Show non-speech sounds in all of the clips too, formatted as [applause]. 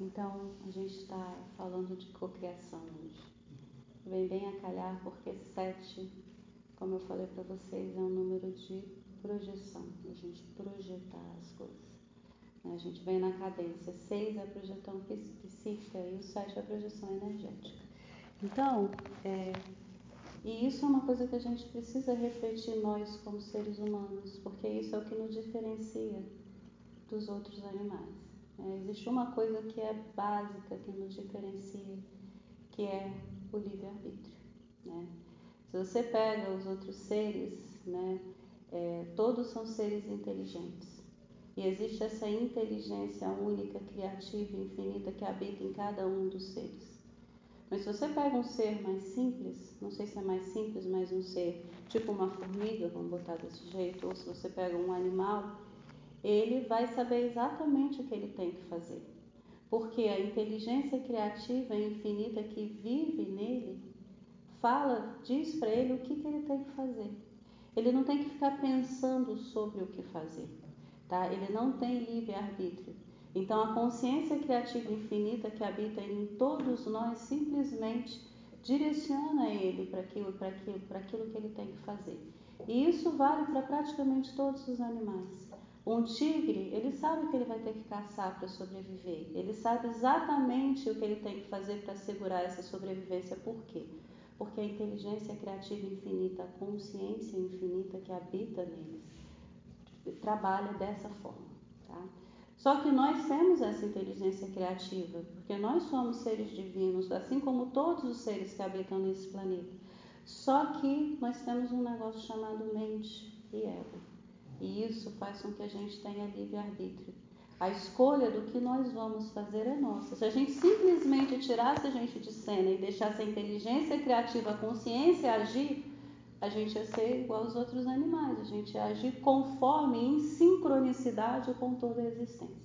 Então, a gente está falando de cocriação hoje. Vem bem a calhar porque sete, como eu falei para vocês, é um número de projeção, a gente projetar as coisas. Né? A gente vem na cadência. Seis é a projeção psíquica e o sete é a projeção energética. Então, é, e isso é uma coisa que a gente precisa refletir nós como seres humanos, porque isso é o que nos diferencia dos outros animais. É, existe uma coisa que é básica, que nos diferencia, que é o livre-arbítrio. Né? Se você pega os outros seres, né, é, todos são seres inteligentes. E existe essa inteligência única, criativa e infinita que habita em cada um dos seres. Mas se você pega um ser mais simples, não sei se é mais simples, mas um ser tipo uma formiga, vamos botar desse jeito, ou se você pega um animal, ele vai saber exatamente o que ele tem que fazer. Porque a inteligência criativa e infinita que vive nele fala, diz para ele o que, que ele tem que fazer. Ele não tem que ficar pensando sobre o que fazer, tá? Ele não tem livre arbítrio. Então a consciência criativa infinita que habita em todos nós simplesmente direciona ele para aquilo, para aquilo, para aquilo que ele tem que fazer. E isso vale para praticamente todos os animais. Um tigre, ele sabe que ele vai ter que caçar para sobreviver. Ele sabe exatamente o que ele tem que fazer para assegurar essa sobrevivência. Por quê? Porque a inteligência criativa infinita, a consciência infinita que habita neles, trabalha dessa forma. Tá? Só que nós temos essa inteligência criativa, porque nós somos seres divinos, assim como todos os seres que habitam nesse planeta. Só que nós temos um negócio chamado mente e ego. E isso faz com que a gente tenha livre-arbítrio. A escolha do que nós vamos fazer é nossa. Se a gente simplesmente tirasse a gente de cena e deixasse a inteligência criativa, a consciência agir, a gente ia ser igual aos outros animais. A gente ia agir conforme, em sincronicidade com toda a existência.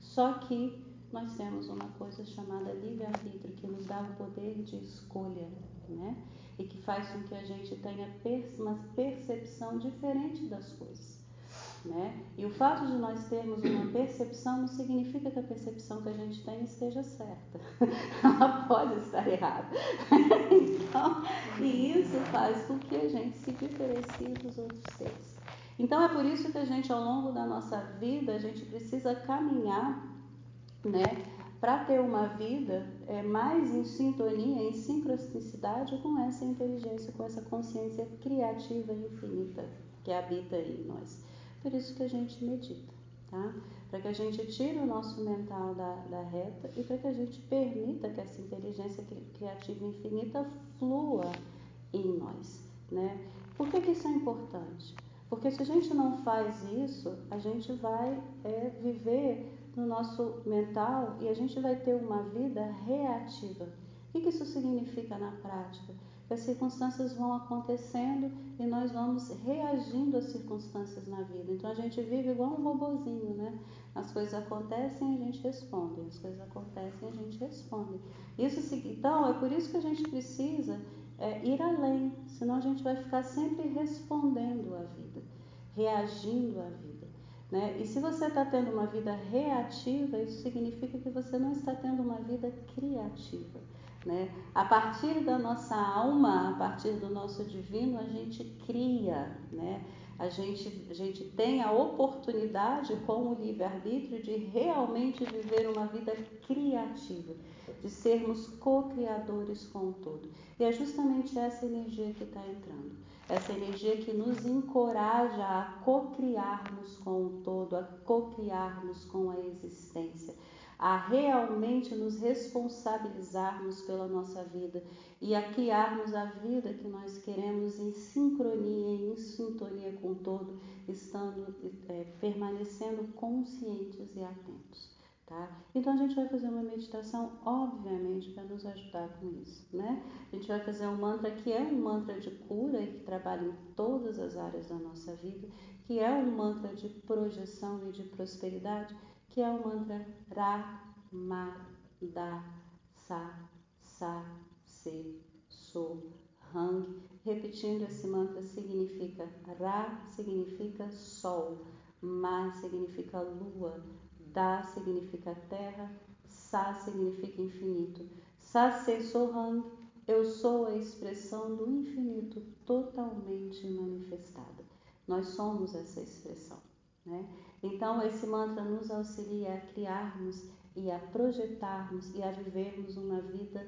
Só que nós temos uma coisa chamada livre-arbítrio, que nos dá o poder de escolha, né? E que faz com que a gente tenha uma percepção diferente das coisas. Né? E o fato de nós termos uma percepção não significa que a percepção que a gente tem esteja certa. [laughs] Ela pode estar errada. [laughs] então, e isso faz com que a gente se diferencie dos outros seres. Então é por isso que a gente, ao longo da nossa vida, a gente precisa caminhar, né, para ter uma vida é, mais em sintonia, em sincronicidade com essa inteligência, com essa consciência criativa infinita que habita em nós. Por isso que a gente medita, tá? Para que a gente tire o nosso mental da, da reta e para que a gente permita que essa inteligência criativa infinita flua em nós, né? Por que, que isso é importante? Porque se a gente não faz isso, a gente vai é, viver no nosso mental e a gente vai ter uma vida reativa. O que, que isso significa na prática? As circunstâncias vão acontecendo e nós vamos reagindo às circunstâncias na vida. Então a gente vive igual um robozinho, né? As coisas acontecem e a gente responde, as coisas acontecem e a gente responde. Isso, então é por isso que a gente precisa é, ir além, senão a gente vai ficar sempre respondendo à vida, reagindo à vida. Né? E se você está tendo uma vida reativa, isso significa que você não está tendo uma vida criativa. Né? A partir da nossa alma, a partir do nosso divino, a gente cria, né? a, gente, a gente tem a oportunidade, com o livre-arbítrio, de realmente viver uma vida criativa, de sermos co-criadores com o todo. E é justamente essa energia que está entrando, essa energia que nos encoraja a co-criarmos com o todo, a co-criarmos com a existência a realmente nos responsabilizarmos pela nossa vida e a criarmos a vida que nós queremos em sincronia, em sintonia com todo, estando é, permanecendo conscientes e atentos. Tá? Então a gente vai fazer uma meditação, obviamente, para nos ajudar com isso, né? A gente vai fazer um mantra que é um mantra de cura e que trabalha em todas as áreas da nossa vida, que é um mantra de projeção e de prosperidade que é o mantra Ra, Ma, Da, Sa, Sa, Se, So, Hang. Repetindo esse mantra significa Ra significa sol, Ma significa lua, Da significa terra, Sa significa infinito. Sa Se Sohang, eu sou a expressão do infinito totalmente manifestada. Nós somos essa expressão. Né? Então, esse mantra nos auxilia a criarmos e a projetarmos e a vivermos uma vida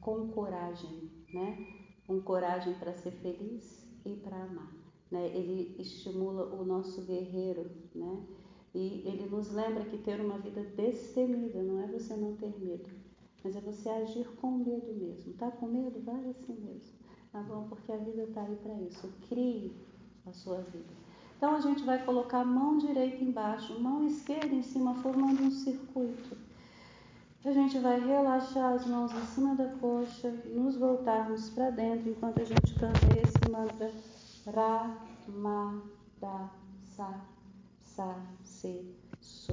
com coragem, né? com coragem para ser feliz e para amar. Né? Ele estimula o nosso guerreiro, né? E ele nos lembra que ter uma vida destemida não é você não ter medo, mas é você agir com medo mesmo. Tá com medo? Vai assim mesmo. Tá bom? Porque a vida está aí para isso. Crie a sua vida. Então a gente vai colocar a mão direita embaixo, mão esquerda em cima, formando um circuito. A gente vai relaxar as mãos em cima da coxa, nos voltarmos para dentro enquanto a gente canta esse mantra Ra, Ma, Da, Sa, Sa, Se, So,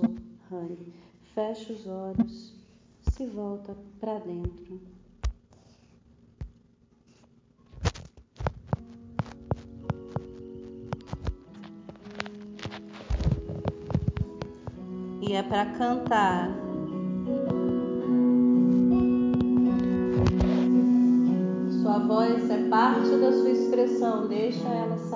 Hang. Fecha os olhos, se volta para dentro. E é para cantar Sua voz é parte da sua expressão, deixa ela sair.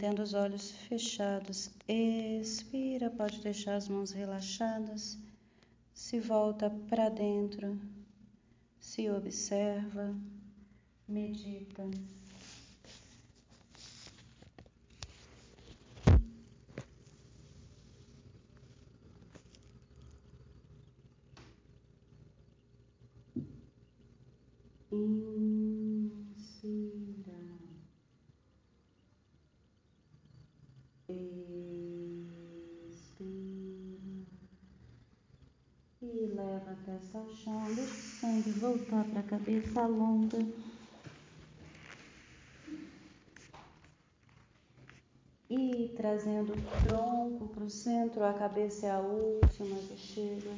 Mantendo os olhos fechados. Expira, pode deixar as mãos relaxadas. Se volta para dentro, se observa, medita. Inspira. Chão, deixa o sangue voltar para a cabeça longa. E trazendo o tronco para o centro, a cabeça é a última que chega.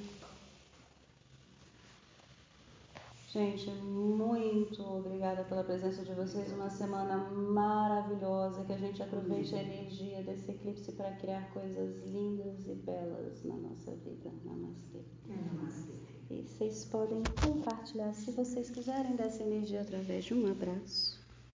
Gente, muito obrigada pela presença de vocês. Uma semana maravilhosa. Que a gente aproveite a energia desse eclipse para criar coisas lindas e belas na nossa vida. Namastê. Namastê. E vocês podem compartilhar, se vocês quiserem, dessa energia através de um abraço.